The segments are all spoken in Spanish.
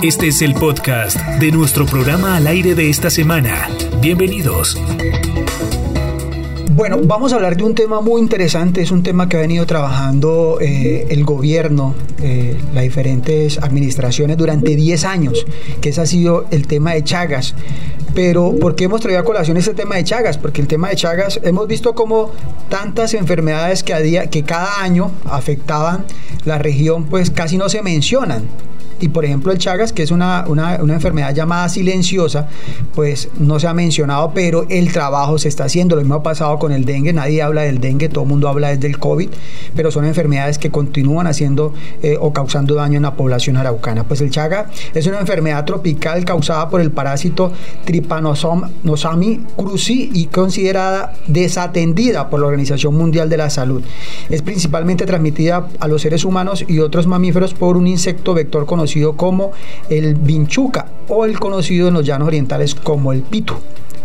Este es el podcast de nuestro programa al aire de esta semana. Bienvenidos. Bueno, vamos a hablar de un tema muy interesante, es un tema que ha venido trabajando eh, el gobierno, eh, las diferentes administraciones durante 10 años, que ese ha sido el tema de Chagas. Pero, ¿por qué hemos traído a colación este tema de Chagas? Porque el tema de Chagas, hemos visto como tantas enfermedades que, cada año afectaban la región, pues casi no se mencionan y por ejemplo el Chagas, que es una, una, una, enfermedad llamada silenciosa, pues no se ha mencionado, pero el trabajo se está haciendo. Lo mismo ha pasado con el dengue, nadie habla del dengue, todo el mundo habla desde el COVID, pero son enfermedades que continúan haciendo eh, o causando daño en la población araucana. Pues el Chaga es una enfermedad tropical causada por el parásito Trypanosoma cruzi y considerada desatendida por la Organización Mundial de la Salud. Es principalmente transmitida a los seres humanos y otros mamíferos por un insecto vector conocido conocido como el vinchuca o el conocido en los llanos orientales como el pitu.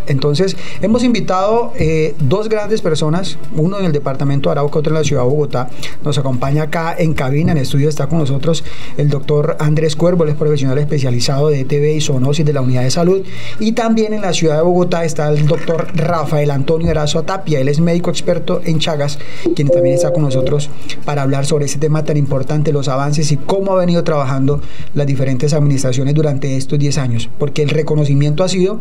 Entonces, hemos invitado eh, dos grandes personas, uno en el departamento de Arauca, otro en la ciudad de Bogotá. Nos acompaña acá en cabina, en estudio, está con nosotros el doctor Andrés Cuervo, él es profesional especializado de ETV y zoonosis de la unidad de salud. Y también en la ciudad de Bogotá está el doctor Rafael Antonio Erazo Tapia, él es médico experto en Chagas, quien también está con nosotros para hablar sobre ese tema tan importante, los avances y cómo ha venido trabajando las diferentes administraciones durante estos 10 años, porque el reconocimiento ha sido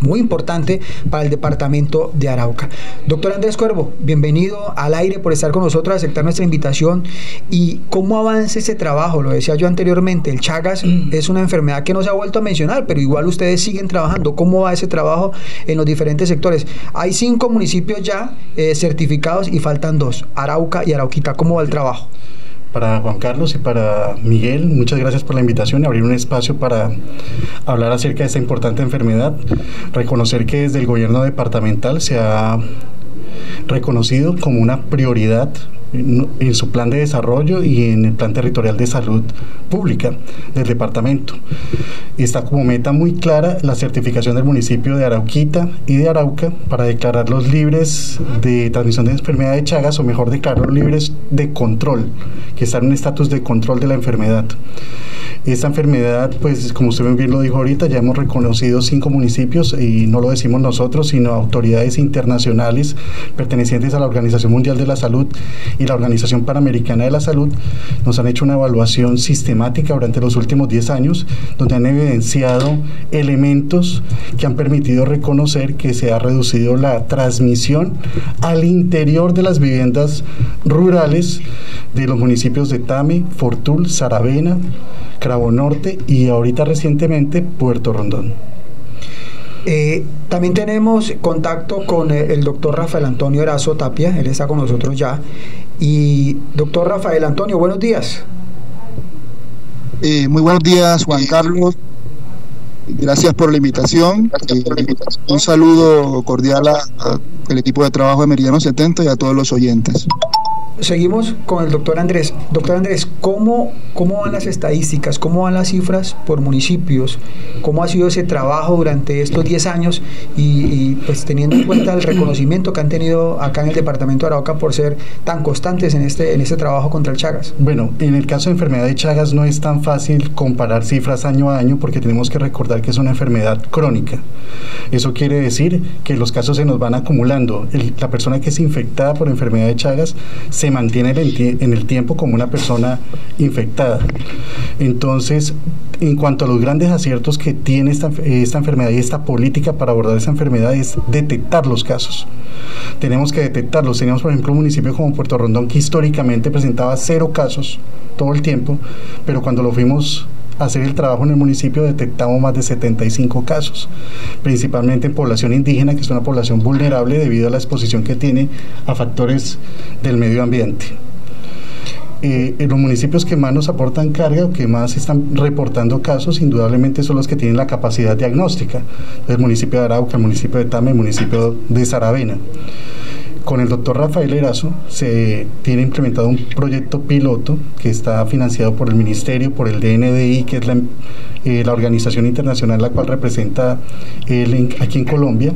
muy importante para el departamento de Arauca. Doctor Andrés Cuervo, bienvenido al aire por estar con nosotros, aceptar nuestra invitación y cómo avanza ese trabajo. Lo decía yo anteriormente, el Chagas mm. es una enfermedad que no se ha vuelto a mencionar, pero igual ustedes siguen trabajando. ¿Cómo va ese trabajo en los diferentes sectores? Hay cinco municipios ya eh, certificados y faltan dos, Arauca y Arauquita. ¿Cómo va el trabajo? Para Juan Carlos y para Miguel. Muchas gracias por la invitación y abrir un espacio para hablar acerca de esta importante enfermedad. Reconocer que desde el gobierno departamental se ha reconocido como una prioridad en su plan de desarrollo y en el plan territorial de salud pública del departamento. Está como meta muy clara la certificación del municipio de Arauquita y de Arauca para declararlos libres de transmisión de enfermedad de Chagas o mejor declararlos libres de control, que están en un estatus de control de la enfermedad. Esta enfermedad, pues como usted bien lo dijo ahorita, ya hemos reconocido cinco municipios y no lo decimos nosotros, sino autoridades internacionales pertenecientes a la Organización Mundial de la Salud y la Organización Panamericana de la Salud nos han hecho una evaluación sistemática durante los últimos 10 años, donde han evidenciado elementos que han permitido reconocer que se ha reducido la transmisión al interior de las viviendas rurales de los municipios de Tame, Fortul, Saravena, Cravo Norte y ahorita recientemente Puerto Rondón. Eh, también tenemos contacto con el doctor Rafael Antonio Erazo Tapia, él está con nosotros ya. Y doctor Rafael Antonio, buenos días. Eh, muy buenos días, Juan Carlos. Gracias por la invitación. Eh, un saludo cordial al equipo de trabajo de Meridiano 70 y a todos los oyentes seguimos con el doctor Andrés. Doctor Andrés, ¿cómo, ¿cómo van las estadísticas? ¿Cómo van las cifras por municipios? ¿Cómo ha sido ese trabajo durante estos 10 años? Y, pues teniendo en cuenta el reconocimiento que han tenido acá en el departamento de Arauca por ser tan constantes en este, en este trabajo contra el Chagas. Bueno, en el caso de enfermedad de Chagas no es tan fácil comparar cifras año a año porque tenemos que recordar que es una enfermedad crónica. Eso quiere decir que los casos se nos van acumulando. la persona que es infectada por enfermedad de Chagas se se mantiene en el tiempo como una persona infectada. Entonces, en cuanto a los grandes aciertos que tiene esta, esta enfermedad y esta política para abordar esa enfermedad es detectar los casos. Tenemos que detectarlos. Tenemos, por ejemplo, un municipio como Puerto Rondón que históricamente presentaba cero casos todo el tiempo, pero cuando lo fuimos hacer el trabajo en el municipio detectamos más de 75 casos, principalmente en población indígena, que es una población vulnerable debido a la exposición que tiene a factores del medio ambiente. Eh, en los municipios que más nos aportan carga o que más están reportando casos, indudablemente son los que tienen la capacidad diagnóstica. El municipio de Arauca, el municipio de Tame, el municipio de Saravena con el doctor Rafael Erazo se tiene implementado un proyecto piloto que está financiado por el Ministerio, por el DNDI, que es la, eh, la organización internacional la cual representa el, aquí en Colombia,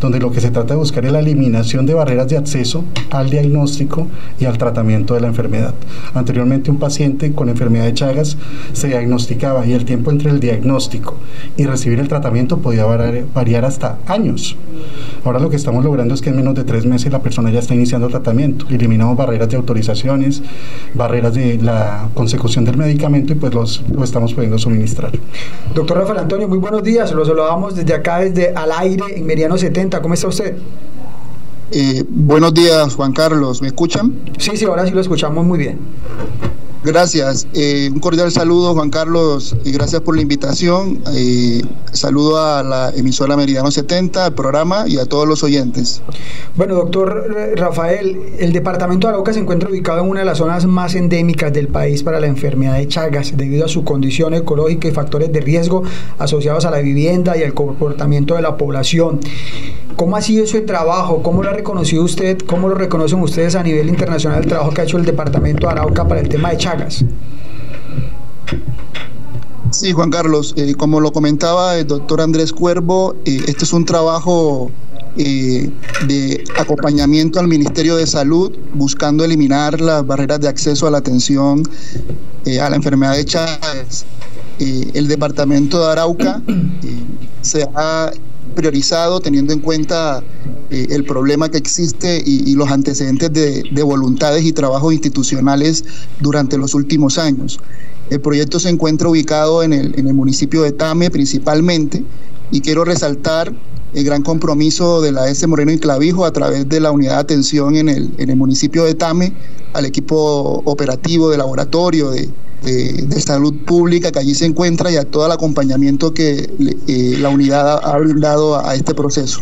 donde lo que se trata de buscar es la eliminación de barreras de acceso al diagnóstico y al tratamiento de la enfermedad. Anteriormente un paciente con enfermedad de Chagas se diagnosticaba y el tiempo entre el diagnóstico y recibir el tratamiento podía variar, hasta años. Ahora lo que estamos logrando es que en menos de tres meses la persona ya está iniciando tratamiento. Eliminamos barreras de autorizaciones, barreras de la consecución del medicamento y pues los, lo estamos pudiendo suministrar. Doctor Rafael Antonio, muy buenos días. Lo saludamos desde acá, desde Al Aire, en Meriano 70. ¿Cómo está usted? Eh, buenos días, Juan Carlos. ¿Me escuchan? Sí, sí, ahora sí lo escuchamos muy bien. Gracias. Eh, un cordial saludo, Juan Carlos, y gracias por la invitación. Eh, saludo a la emisora Meridiano 70, al programa y a todos los oyentes. Bueno, doctor Rafael, el departamento de Arauca se encuentra ubicado en una de las zonas más endémicas del país para la enfermedad de Chagas, debido a su condición ecológica y factores de riesgo asociados a la vivienda y al comportamiento de la población. ¿Cómo ha sido ese trabajo? ¿Cómo lo ha reconocido usted? ¿Cómo lo reconocen ustedes a nivel internacional el trabajo que ha hecho el departamento de Arauca para el tema de Chagas? Sí, Juan Carlos, eh, como lo comentaba el doctor Andrés Cuervo, eh, este es un trabajo eh, de acompañamiento al Ministerio de Salud, buscando eliminar las barreras de acceso a la atención a la enfermedad de Chagas. el departamento de Arauca se ha priorizado teniendo en cuenta eh, el problema que existe y, los antecedentes de, voluntades y trabajos institucionales durante los últimos años. El proyecto se encuentra ubicado en el, en el municipio de Tame principalmente y quiero resaltar el gran compromiso de la S. Moreno y Clavijo a través de la unidad de atención en el, en el municipio de Tame, al equipo operativo de laboratorio, de, de, salud pública que allí se encuentra y a todo el acompañamiento que eh, la unidad ha brindado a, este proceso.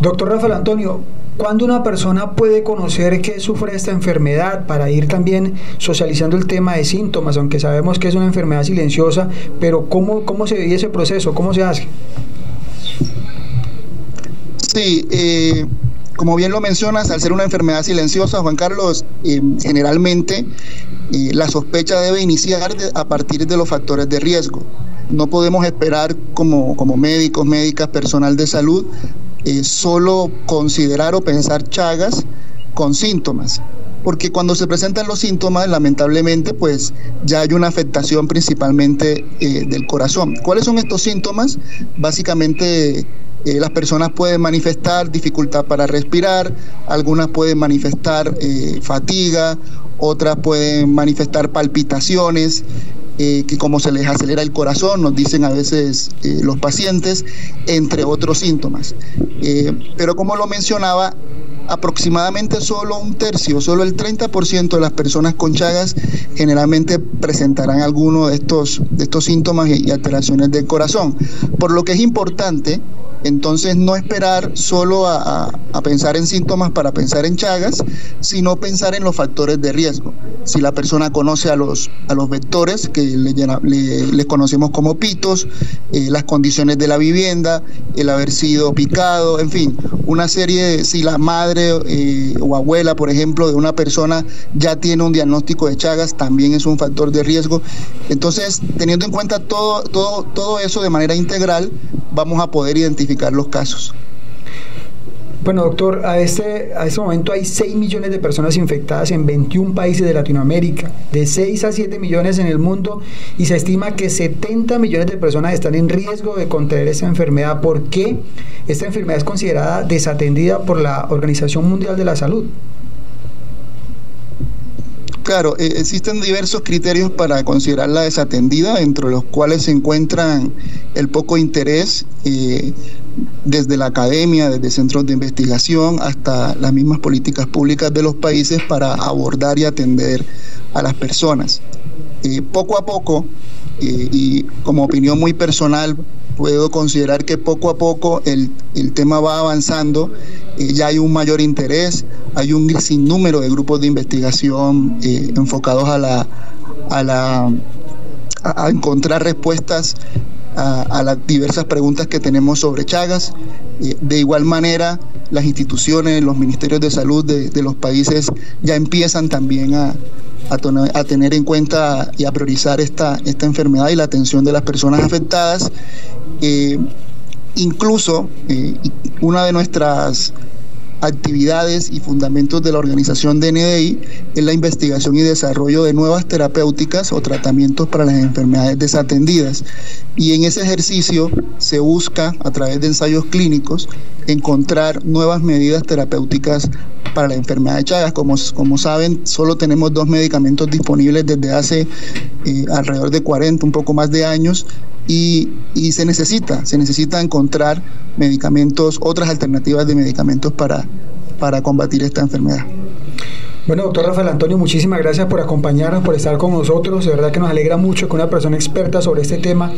Doctor Rafael Antonio, ¿cuándo una persona puede conocer que sufre esta enfermedad para ir también socializando el tema de síntomas, aunque sabemos que es una enfermedad silenciosa, pero ¿cómo, cómo se vive ese proceso? ¿Cómo se hace? Sí, eh, como bien lo mencionas, al ser una enfermedad silenciosa, Juan Carlos, eh, generalmente eh, la sospecha debe iniciar a partir de los factores de riesgo. No podemos esperar como, como médicos, médicas, personal de salud, solo considerar o pensar chagas con síntomas porque cuando se presentan los síntomas, lamentablemente, pues ya hay una afectación principalmente del corazón. ¿Cuáles son estos síntomas? Básicamente eh, las personas pueden manifestar dificultad para respirar, algunas pueden manifestar eh, fatiga, otras pueden manifestar palpitaciones, eh, que como se les acelera el corazón, nos dicen a veces los pacientes, entre otros síntomas. pero como lo mencionaba, aproximadamente solo un tercio, solo el 30% de las personas con Chagas generalmente presentarán alguno de estos, de estos síntomas y alteraciones del corazón. Por lo que es importante entonces, no esperar solo a, pensar en síntomas para pensar en Chagas, sino pensar en los factores de riesgo. Si la persona conoce a los, a los vectores, que le, conocemos como pitos, eh, las condiciones de la vivienda, el haber sido picado, en fin, una serie de, si la madre eh, o abuela, por ejemplo, de una persona ya tiene un diagnóstico de Chagas, también es un factor de riesgo. Entonces, teniendo en cuenta todo, todo, todo eso de manera integral, vamos a poder identificar los casos. Bueno, doctor, a este, a este momento hay 6 millones de personas infectadas en 21 países de Latinoamérica, de 6 a 7 millones en el mundo y se estima que 70 millones de personas están en riesgo de contraer esta enfermedad. ¿Por qué esta enfermedad es considerada desatendida por la Organización Mundial de la Salud? Claro, eh, existen diversos criterios para considerarla desatendida, entre los cuales se encuentran el poco interés eh, desde la academia, desde centros de investigación, hasta las mismas políticas públicas de los países para abordar y atender a las personas. Eh, poco a poco, y como opinión muy personal, puedo considerar que poco a poco el, tema va avanzando, eh, ya hay un mayor interés, hay un sinnúmero de grupos de investigación eh, enfocados a la, a la a encontrar respuestas a, las diversas preguntas que tenemos sobre Chagas. De igual manera, las instituciones, los ministerios de salud de, los países ya empiezan también a, a, tener en cuenta y a priorizar esta, esta enfermedad y la atención de las personas afectadas. Eh, incluso eh, una de nuestras actividades y fundamentos de la organización DNDI es la investigación y desarrollo de nuevas terapéuticas o tratamientos para las enfermedades desatendidas. Y en ese ejercicio se busca, a través de ensayos clínicos, encontrar nuevas medidas terapéuticas para la enfermedad de Chagas. Como, como saben, solo tenemos dos medicamentos disponibles desde hace eh, alrededor de 40, un poco más de años, y, y, se necesita, se necesita encontrar medicamentos, otras alternativas de medicamentos para, para combatir esta enfermedad. Bueno, doctor Rafael Antonio, muchísimas gracias por acompañarnos, por estar con nosotros. De verdad que nos alegra mucho que una persona experta sobre este tema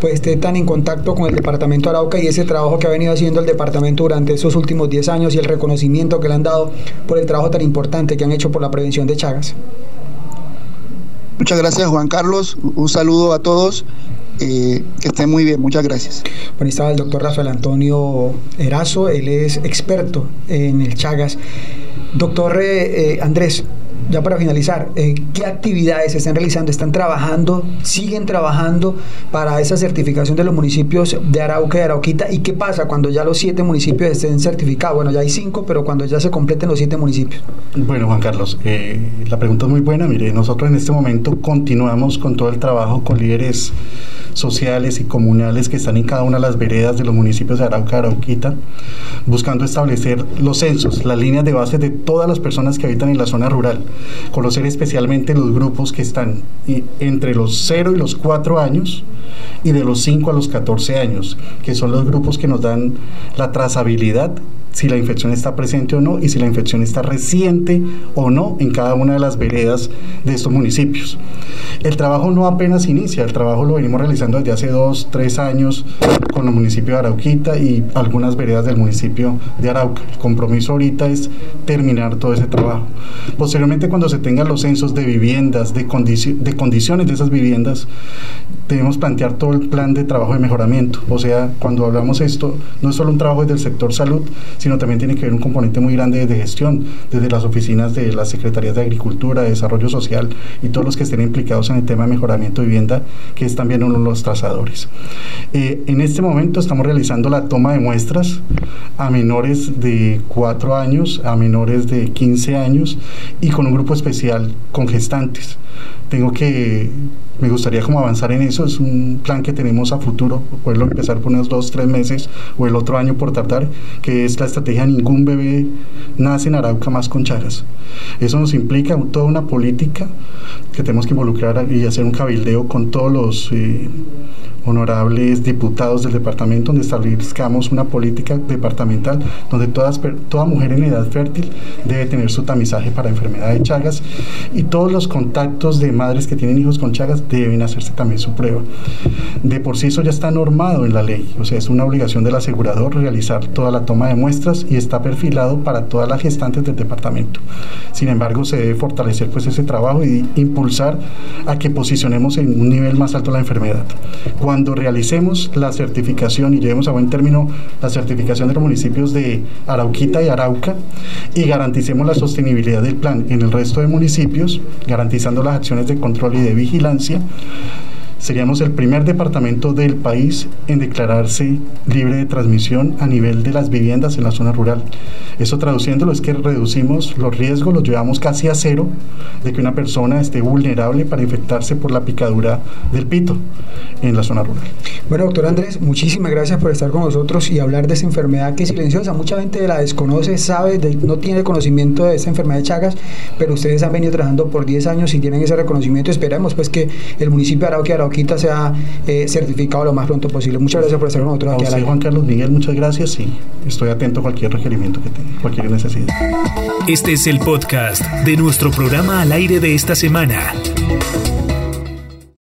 pues esté tan en contacto con el departamento Arauca y ese trabajo que ha venido haciendo el departamento durante esos últimos 10 años y el reconocimiento que le han dado por el trabajo tan importante que han hecho por la prevención de Chagas. Muchas gracias Juan Carlos, un saludo a todos eh, que estén muy bien, muchas gracias. Bueno, estaba el doctor Rafael Antonio Erazo, él es experto en el Chagas. Doctor eh, eh, Andrés, ya para finalizar, eh, ¿qué actividades se están realizando? ¿Están trabajando? ¿Siguen trabajando para esa certificación de los municipios de Arauca y Arauquita? ¿Y qué pasa cuando ya los siete municipios estén certificados? Bueno, ya hay cinco, pero cuando ya se completen los siete municipios. Bueno, Juan Carlos, la pregunta es muy buena. Mire, nosotros en este momento continuamos con todo el trabajo con líderes sociales y comunales que están en cada una de las veredas de los municipios de Arauca y Arauquita, buscando establecer los censos, las líneas de base de todas las personas que habitan en la zona rural, conocer especialmente los grupos que están entre los 0 y los 4 años y de los 5 a los 14 años, que son los grupos que nos dan la trazabilidad si la infección está presente o no y si la infección está reciente o no en cada una de las veredas de estos municipios. El trabajo no apenas inicia, el trabajo lo venimos realizando desde hace dos, tres años con el municipio de Arauquita y algunas veredas del municipio de Arauca. El compromiso ahorita es terminar todo ese trabajo. Posteriormente, cuando se tengan los censos de viviendas, de, de condiciones de esas viviendas, debemos plantear todo el plan de trabajo de mejoramiento. O sea, cuando hablamos esto, no es solo un trabajo desde el sector salud, sino también tiene que ver un componente muy grande de gestión, desde las oficinas de las Secretarías de Agricultura, de Desarrollo Social y todos los que estén implicados en el tema de mejoramiento de vivienda, que es también uno de los trazadores. Eh, en este momento estamos realizando la toma de muestras a menores de 4 años, a menores de 15 años y con un grupo especial con gestantes. Tengo que me gustaría como avanzar en eso, es un plan que tenemos a futuro, poderlo empezar por unos dos, tres meses o el otro año por tardar, que es la estrategia ningún bebé nace en Arauca más con chagas. Eso nos implica toda una política que tenemos que involucrar y hacer un cabildeo con todos los... Eh, honorables diputados del departamento donde establezcamos una política departamental donde todas, toda mujer en edad fértil debe tener su tamizaje para enfermedad de Chagas y todos los contactos de madres que tienen hijos con Chagas deben hacerse también su prueba. De por sí eso ya está normado en la ley, o sea, es una obligación del asegurador realizar toda la toma de muestras y está perfilado para todas las gestantes del departamento. Sin embargo, se debe fortalecer pues ese trabajo y impulsar a que posicionemos en un nivel más alto la enfermedad. Cuando realicemos la certificación y llevemos a buen término la certificación de los municipios de Arauquita y Arauca y garanticemos la sostenibilidad del plan en el resto de municipios, garantizando las acciones de control y de vigilancia, seríamos el primer departamento del país en declararse libre de transmisión a nivel de las viviendas en la zona rural. Eso traduciéndolo es que reducimos los riesgos, los llevamos casi a cero de que una persona esté vulnerable para infectarse por la picadura del pito en la zona rural. Bueno, doctor Andrés, muchísimas gracias por estar con nosotros y hablar de esa enfermedad que es silenciosa. Mucha gente la desconoce, sabe, no tiene conocimiento de esa enfermedad de Chagas, pero ustedes han venido trabajando por 10 años y tienen ese reconocimiento. Esperamos pues que el municipio de Arauquia, Arauquita sea eh, certificado lo más pronto posible. Muchas gracias por estar con nosotros aquí. A Juan Carlos Miguel, muchas gracias y estoy atento a cualquier requerimiento que tenga, cualquier necesidad. Este es el podcast de nuestro programa al aire de esta semana.